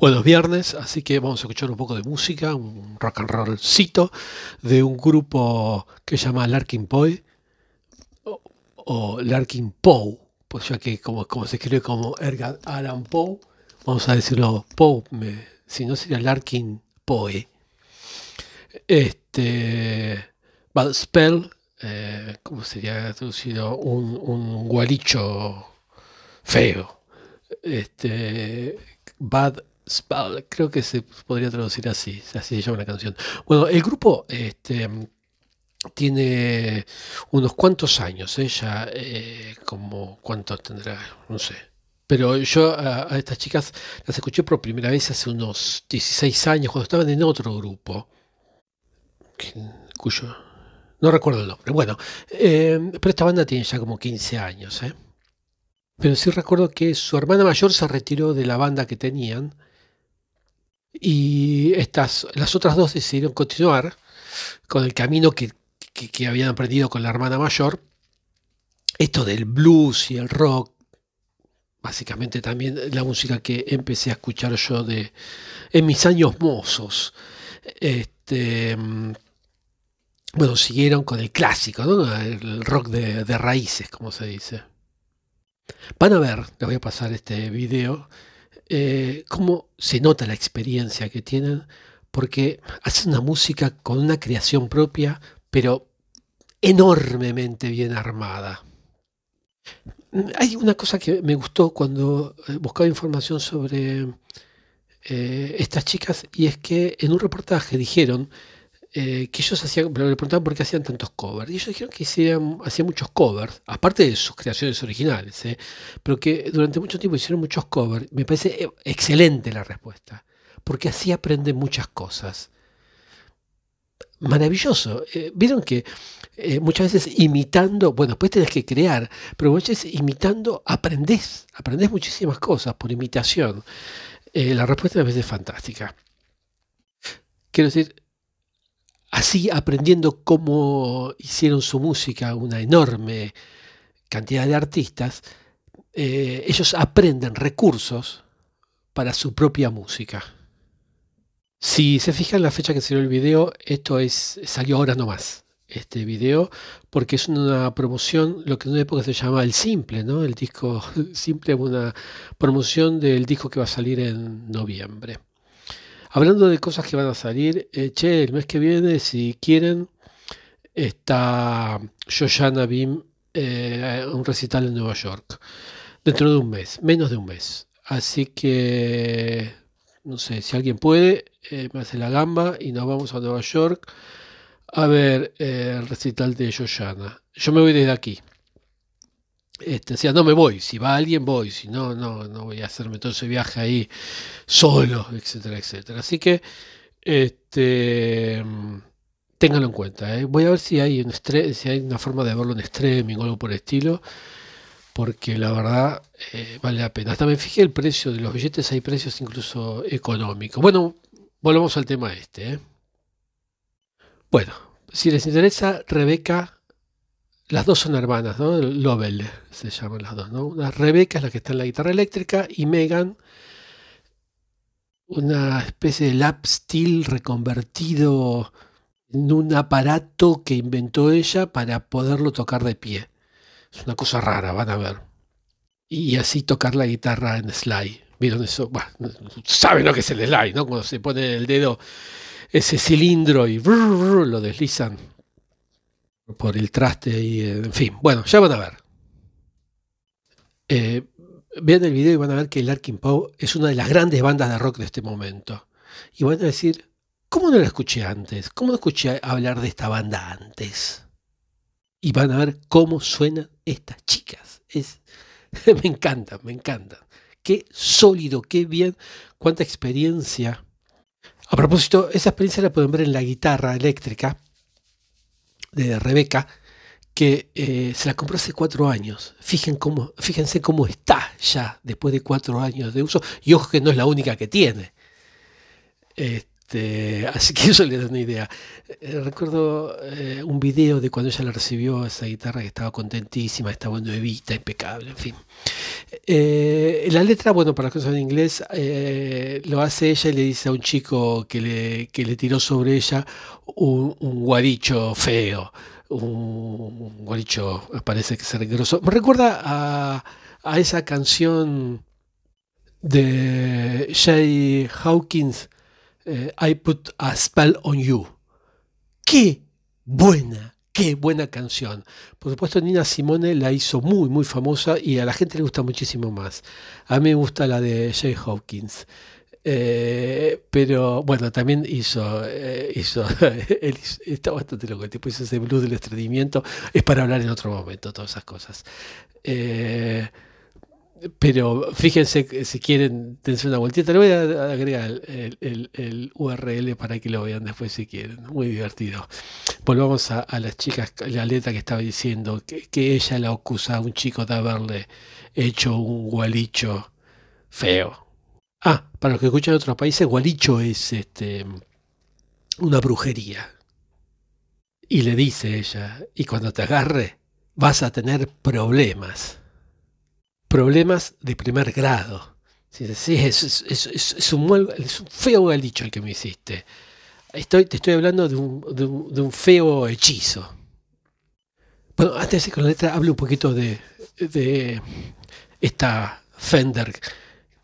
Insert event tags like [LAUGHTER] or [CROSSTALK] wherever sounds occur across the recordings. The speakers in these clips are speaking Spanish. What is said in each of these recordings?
Bueno, es viernes, así que vamos a escuchar un poco de música, un rock and rollcito de un grupo que se llama Larkin Poe o, Larkin Poe, pues ya que como, se escribe como Edgar Allan Poe, vamos a decirlo Poe, si no sería Larkin Poe. Este, Bad Spell, eh, ¿cómo sería traducido? Un, un gualicho feo. Este, Bad creo que se podría traducir así, así se llama la canción. Bueno, el grupo este, tiene unos cuantos años, ella ¿eh? como cuántos tendrá, no sé. Pero yo a, estas chicas las escuché por primera vez hace unos 16 años, cuando estaban en otro grupo, cuyo no recuerdo el nombre. Bueno, eh, pero esta banda tiene ya como 15 años, ¿eh? Pero sí recuerdo que su hermana mayor se retiró de la banda que tenían y estas, las otras dos decidieron continuar con el camino que, habían aprendido con la hermana mayor. Esto del blues y el rock, básicamente también la música que empecé a escuchar yo de, en mis años mozos. Este, bueno, siguieron con el clásico, el rock de, de raíces, como se dice. Van a ver, les voy a pasar este video, eh, cómo se nota la experiencia que tienen, porque hacen una música con una creación propia, pero enormemente bien armada. Hay una cosa que me gustó cuando eh, buscaba información sobre eh, estas chicas y es que en un reportaje dijeron eh, que ellos hacían, le preguntaban por qué hacían tantos covers. Y ellos dijeron que hacían, hacían muchos covers, aparte de sus creaciones originales, ¿eh? pero que durante mucho tiempo hicieron muchos covers. Me parece eh, excelente la respuesta, porque así aprenden muchas cosas. Maravilloso. Vieron que muchas veces imitando, bueno, después tenés que crear, pero muchas veces imitando aprendés, aprendés muchísimas cosas por imitación. la respuesta a veces es fantástica. Quiero decir, así aprendiendo cómo hicieron su música una enorme cantidad de artistas, eh, ellos aprenden recursos para su propia música. Si se fijan en la fecha que salió el video, esto es, salió ahora nomás, este video, porque es una promoción, lo que en una época se llama el simple, ¿no? El disco [LAUGHS] simple es una promoción del disco que va a salir en noviembre. Hablando de cosas que van a salir, eh, che, el mes que viene, si quieren, está Shoshana Bim, eh, un recital en Nueva York, dentro de un mes, menos de un mes. Así que, no sé, si alguien puede, eh, me hace la gamba y nos vamos a Nueva York a ver el recital de Shoshana. Yo me voy desde aquí. Este, o no me voy, si va alguien voy, si no, no, no voy a hacerme todo ese viaje ahí solo, etcétera, etcétera. Así que, este, ténganlo en cuenta. ¿eh? Voy a ver si hay, un si hay una forma de verlo en streaming o algo por el estilo, porque la verdad eh, vale la pena. Hasta me fijé el precio de los billetes, hay precios incluso económicos. Bueno, volvemos al tema este. ¿eh? Bueno, si les interesa, Rebeca las dos son hermanas, ¿no? Lovell se llaman las dos, ¿no? Una Rebeca es la que está en la guitarra eléctrica y Megan, una especie de lap steel reconvertido en un aparato que inventó ella para poderlo tocar de pie. Es una cosa rara, van a ver. Y así tocar la guitarra en slide. ¿Vieron eso? Saben lo que es el slide, ¿no? Cuando se pone el dedo ese cilindro y lo deslizan por el traste y en fin. Bueno, ya van a ver. Eh, vean el video y van a ver que Larkin Poe es una de las grandes bandas de rock de este momento. Y van a decir, ¿cómo no la escuché antes? ¿Cómo no escuché hablar de esta banda antes? Y van a ver cómo suenan estas chicas. Es, [LAUGHS] me encantan, me encantan. Qué sólido, qué bien, cuánta experiencia. A propósito, esa experiencia la pueden ver en la guitarra eléctrica de Rebeca, que eh, se la compró hace cuatro años. fíjense cómo está ya después de cuatro años de uso. Y ojo que no es la única que tiene. Este, [LAUGHS] así que eso le da una idea. Eh, recuerdo eh, un video de cuando ella la recibió esa guitarra que estaba contentísima, estaba nuevita, impecable, en fin. Eh, la letra, bueno, para los que son en inglés, lo hace ella y le dice a un chico que le, le tiró sobre ella un, guaricho feo, un, guaricho, parece que se grosso. Me recuerda a, a esa canción de Jay Hawkins, eh, I Put a Spell on You. ¡Qué buena! ¡Qué buena canción! Por supuesto, Nina Simone la hizo muy, muy famosa y a la gente le gusta muchísimo más. A mí me gusta la de Jay Hawkins. Eh, pero bueno, también hizo, eh, [LAUGHS] hizo está bastante loco, el tipo hizo ese blues del estreñimiento, es para hablar en otro momento, todas esas cosas. Pero fíjense, si quieren, dense una vueltita. Le voy a agregar el, URL para que lo vean después si quieren. Muy divertido. Volvamos a, las chicas, la letra que estaba diciendo, que, ella la acusa a un chico de haberle hecho un gualicho feo. Ah, para los que escuchan en otros países, gualicho es este, una brujería. Y le dice ella, y cuando te agarre, vas a tener problemas problemas de primer grado. Sí, es, un, feo galicho el que me hiciste. Estoy, te estoy hablando de un, feo hechizo. Bueno, antes de con la letra, hablo un poquito de, esta Fender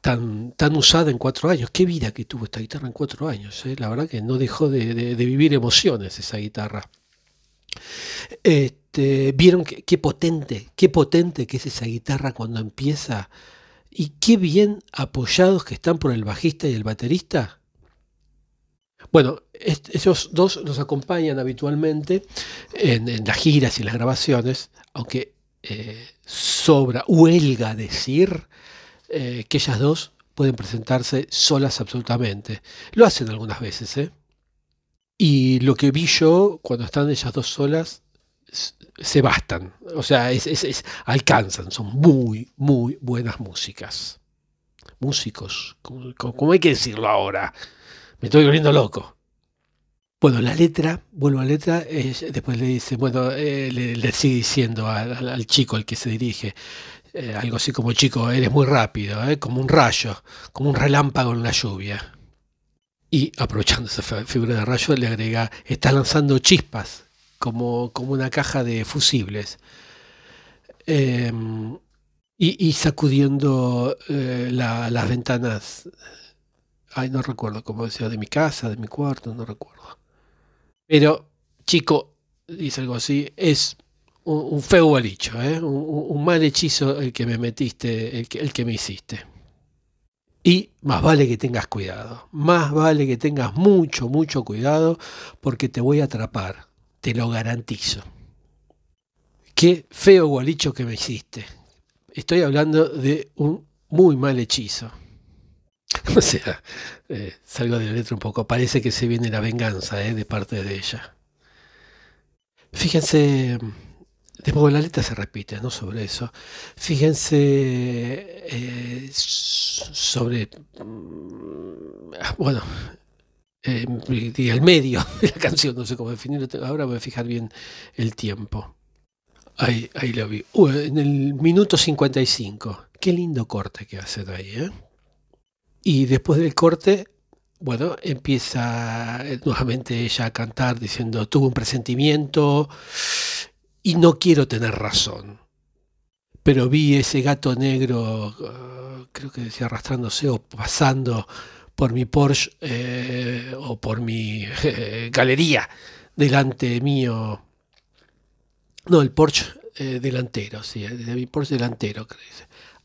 tan, tan usada en cuatro años. Qué vida que tuvo esta guitarra en cuatro años. ¿eh? La verdad que no dejó de, vivir emociones esa guitarra. Este, vieron qué, potente, qué potente que es esa guitarra cuando empieza y qué bien apoyados que están por el bajista y el baterista. Bueno, esos dos nos acompañan habitualmente en, las giras y las grabaciones, aunque eh, sobra, huelga decir eh, que ellas dos pueden presentarse solas absolutamente. Lo hacen algunas veces, ¿eh? Y lo que vi yo cuando están ellas dos solas se bastan, o sea, alcanzan, son muy, muy buenas músicas. Músicos, como, hay que decirlo ahora, me estoy volviendo loco. Bueno, la letra, vuelvo a la letra, después le dice, bueno, eh, le, sigue diciendo al, chico al que se dirige, eh, algo así como, chico, eres muy rápido, eh, como un rayo, como un relámpago en la lluvia. Y aprovechando esa figura de rayo, le agrega, está lanzando chispas como, una caja de fusibles. Em, y, sacudiendo eh, las ventanas. Ay, no recuerdo cómo decía, de mi casa, de mi cuarto, no recuerdo. Pero, chico, dice algo así, es un, feo balicho, ¿eh? un, mal hechizo el que me metiste, el que, el que me hiciste. Y más vale que tengas cuidado, más vale que tengas mucho, mucho cuidado porque te voy a atrapar te lo garantizo. Qué feo gualicho que me hiciste. Estoy hablando de un muy mal hechizo. [LAUGHS] O sea, eh, salgo de la letra un poco. Parece que se viene la venganza eh, de parte de ella. Fíjense, después la letra se repite, ¿no? Sobre eso. Fíjense eh, sobre, mm, bueno, eh, el medio [LAUGHS] de la canción, no sé cómo definirlo, ahora voy a fijar bien el tiempo. Ahí, ahí lo vi. Uh, en el minuto 55. Qué lindo corte que hace de ahí. ¿eh? Y después del corte, bueno, empieza nuevamente ella a cantar diciendo, tuve un presentimiento y no quiero tener razón. Pero vi ese gato negro, uh, creo que decía arrastrándose o pasando por mi Porsche eh, o por mi eh, galería delante mío. No, el Porsche eh, delantero, sí, de mi Porsche delantero, creo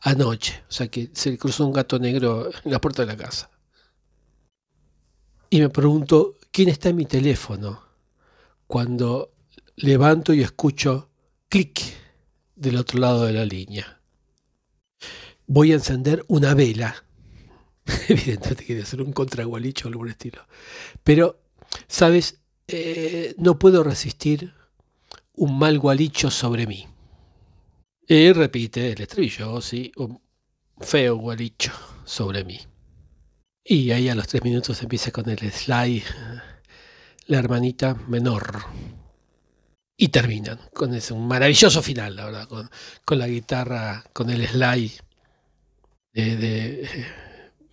Anoche, o sea que se le cruzó un gato negro en la puerta de la casa. Y me pregunto, ¿quién está en mi teléfono? Cuando levanto y escucho clic del otro lado de la línea. Voy a encender una vela [LAUGHS] Evidentemente quería hacer un contragualicho o algo estilo. Pero, ¿sabes? Eh, no puedo resistir un mal gualicho sobre mí. Y repite el estribillo, sí, un feo gualicho sobre mí. Y ahí a los tres minutos empieza con el slide, la hermanita menor. Y terminan con ese un maravilloso final, la verdad, con, la guitarra, con el slide de,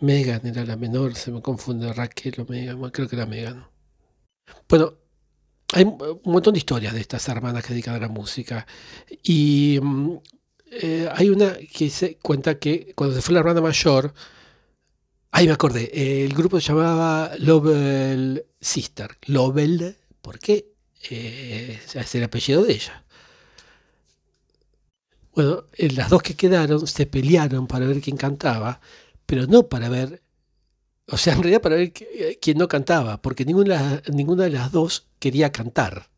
Megan, era la menor, se me confunde Raquel o Megan, creo que era Megan. Bueno, hay un montón de historias de estas hermanas que dedican a la música. Y mm, eh, hay una que se cuenta que cuando se fue la hermana mayor, ahí me acordé, el grupo se llamaba Lovell Sister. Lovell, ¿por qué? Eh, es el apellido de ella. Bueno, eh, las dos que quedaron se pelearon para ver quién cantaba, pero no para ver, o sea, en realidad para ver quién no cantaba, porque ninguna, ninguna de las dos quería cantar.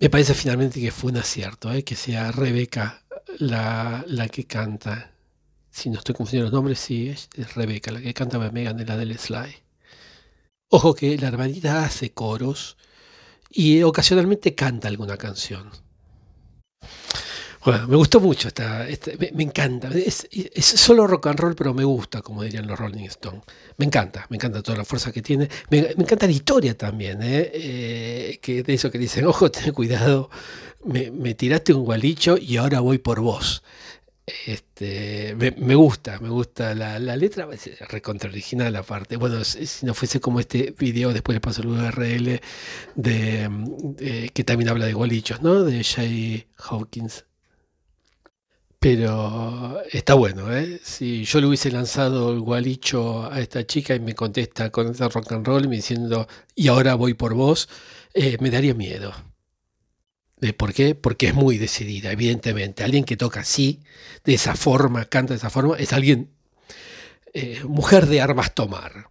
Me parece finalmente que fue un acierto, que sea Rebeca la, la que canta, si no estoy confundiendo los nombres, sí, es, Rebeca, la que canta Megan de la del Sly. Ojo que la hermanita hace coros y ocasionalmente canta alguna canción. Bueno, me gustó mucho, esta, me, encanta. Es, solo rock and roll, pero me gusta, como dirían los Rolling Stones. Me encanta, me encanta toda la fuerza que tiene. Me, encanta la historia también, ¿eh? Eh, que de eso que dicen, [LAUGHS] ojo, ten cuidado, me, tiraste un gualicho y ahora voy por vos. Este, me, gusta, me gusta la, letra, es recontra original aparte. Bueno, si no fuese como este video, después le paso el URL de, que también habla de gualichos, ¿no? De Jay Hawkins. Pero está bueno, ¿eh? Si yo le hubiese lanzado el gualicho a esta chica y me contesta con ese rock and roll me diciendo, y ahora voy por vos, eh, me daría miedo. ¿De ¿Por qué? Porque es muy decidida, evidentemente. Alguien que toca así, de esa forma, canta de esa forma, es alguien, eh, mujer de armas tomar,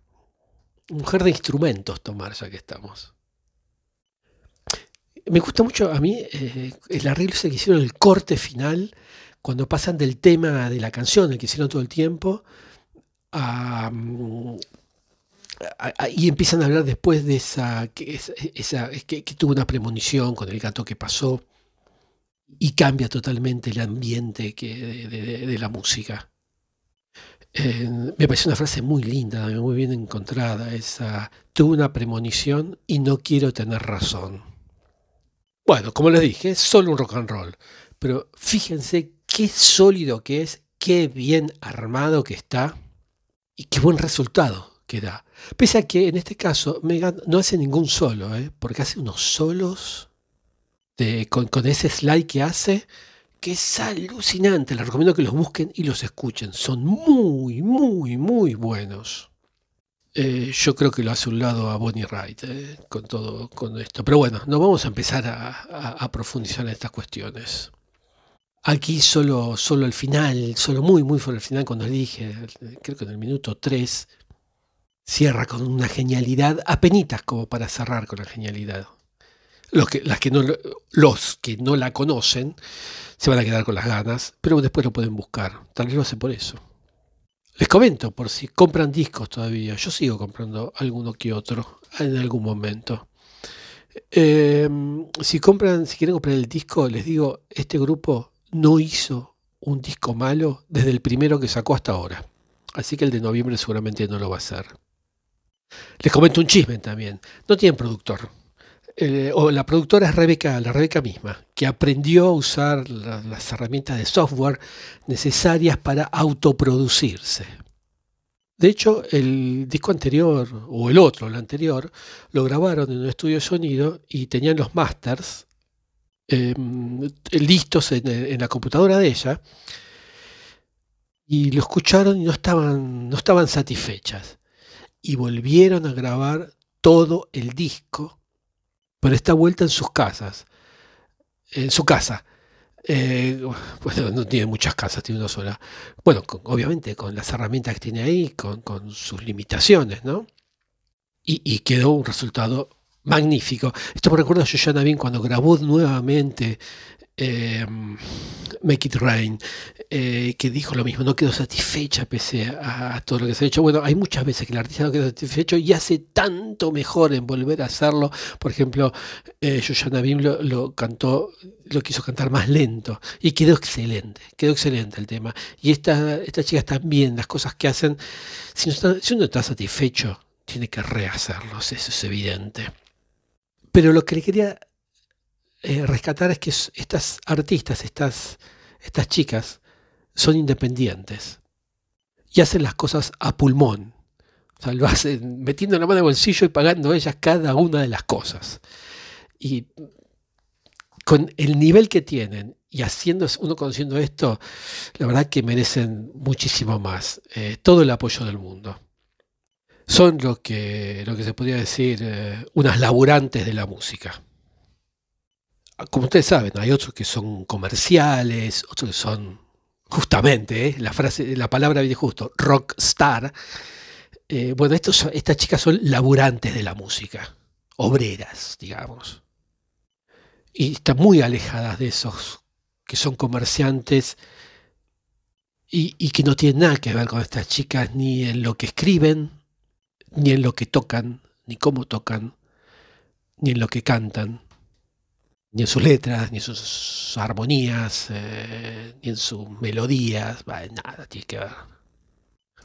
mujer de instrumentos tomar, ya que estamos. Me gusta mucho a mí eh, el arreglo ese que hicieron, el corte final, cuando pasan del tema de la canción, el que hicieron todo el tiempo, a, mm, y empiezan a hablar después de esa, que, tuvo una premonición con el gato que pasó y cambia totalmente el ambiente que, de, la música. me parece una frase muy linda, muy bien encontrada, esa, tuve una premonición y no quiero tener razón. Bueno, como les dije, es solo un rock and roll, pero fíjense qué sólido que es, qué bien armado que está y qué buen resultado que da. Pese a que en este caso Megan no hace ningún solo, ¿eh? porque hace unos solos de, con, ese slide que hace, que es alucinante. Les recomiendo que los busquen y los escuchen. Son muy, muy, muy buenos. Eh, yo creo que lo hace un lado a Bonnie Wright ¿eh? con todo con esto. Pero bueno, no vamos a empezar a, profundizar en estas cuestiones. Aquí solo, solo el final, solo muy, muy por el final, cuando les dije, creo que en el minuto 3, cierra con una genialidad, apenitas como para cerrar con la genialidad. Los que, las que no, los que no la conocen se van a quedar con las ganas, pero después lo pueden buscar. Tal vez lo hace por eso. Les comento, por si compran discos todavía, yo sigo comprando alguno que otro en algún momento. Em, si compran, si quieren comprar el disco, les digo, este grupo no hizo un disco malo desde el primero que sacó hasta ahora. Así que el de noviembre seguramente no lo va a hacer. Les comento un chisme también. No tienen productor. Eh, o la productora es Rebeca, la Rebeca misma, que aprendió a usar las herramientas de software necesarias para autoproducirse. De hecho, el disco anterior, o el otro, el anterior, lo grabaron en un estudio de sonido y tenían los masters em, listos en, en, la computadora de ella. Y lo escucharon y no estaban, no estaban satisfechas y volvieron a grabar todo el disco, pero esta vuelta en sus casas, en su casa. Eh, bueno, no tiene muchas casas, tiene una sola. Bueno, obviamente con las herramientas que tiene ahí, con, sus limitaciones, ¿no? Y, quedó un resultado magnífico. Esto me recuerda a Joshua Navin cuando grabó nuevamente em, Make It Rain, eh, que dijo lo mismo, no quedó satisfecha pese a, todo lo que se ha hecho. Bueno, hay muchas veces que el artista no queda satisfecho y hace tanto mejor en volver a hacerlo. Por ejemplo, eh, Bim lo, cantó, lo quiso cantar más lento y quedó excelente, quedó excelente el tema. Y esta, estas chicas también, las cosas que hacen, si, si uno está satisfecho, tiene que rehacerlos, eso es evidente. Pero lo que le quería eh, rescatar es que estas artistas, estas, estas chicas, son independientes y hacen las cosas a pulmón. O sea, lo hacen metiendo la mano en el bolsillo y pagando ellas cada una de las cosas. Y con el nivel que tienen y haciendo uno conociendo esto, la verdad que merecen muchísimo más. Eh, todo el apoyo del mundo. Son lo que, lo que se podría decir eh, unas laburantes de la música como ustedes saben, hay otros que son comerciales, otros que son justamente, ¿eh? la frase, la palabra viene justo, rockstar. Eh, bueno, estas chicas son laburantes de la música, obreras, digamos. Y están muy alejadas de esos que son comerciantes y que no tienen nada que ver con estas chicas ni en lo que escriben, ni en lo que tocan, ni cómo tocan, ni en lo que cantan ni en sus letras, ni en sus armonías, eh, ni en sus melodías, nada tiene que ver.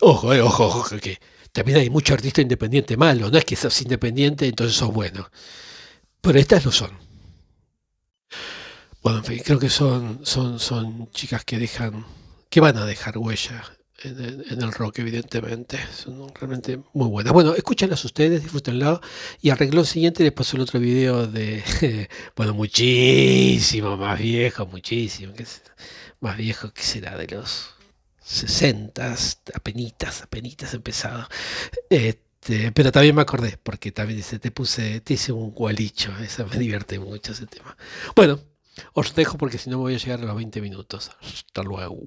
Ojo, eh, ojo, ojo, que también hay mucho artista independiente malo, no es que sos independiente entonces sos bueno, pero estas lo son. Bueno, en fin, creo que son, son, son chicas que dejan, que van a dejar huella en el, rock, evidentemente. Son realmente muy buenas. Bueno, escúchenlas ustedes, disfrútenlo. Y arregló el siguiente les pasó el otro video de, [LAUGHS] bueno, muchísimo más viejo, muchísimo, más viejo que será de los 60, apenitas, apenitas empezado. Este, pero también me acordé, porque también dice, te puse, te hice un gualicho, eso me divierte mucho ese tema. Bueno, os dejo porque si no voy a llegar a los 20 minutos. Hasta luego.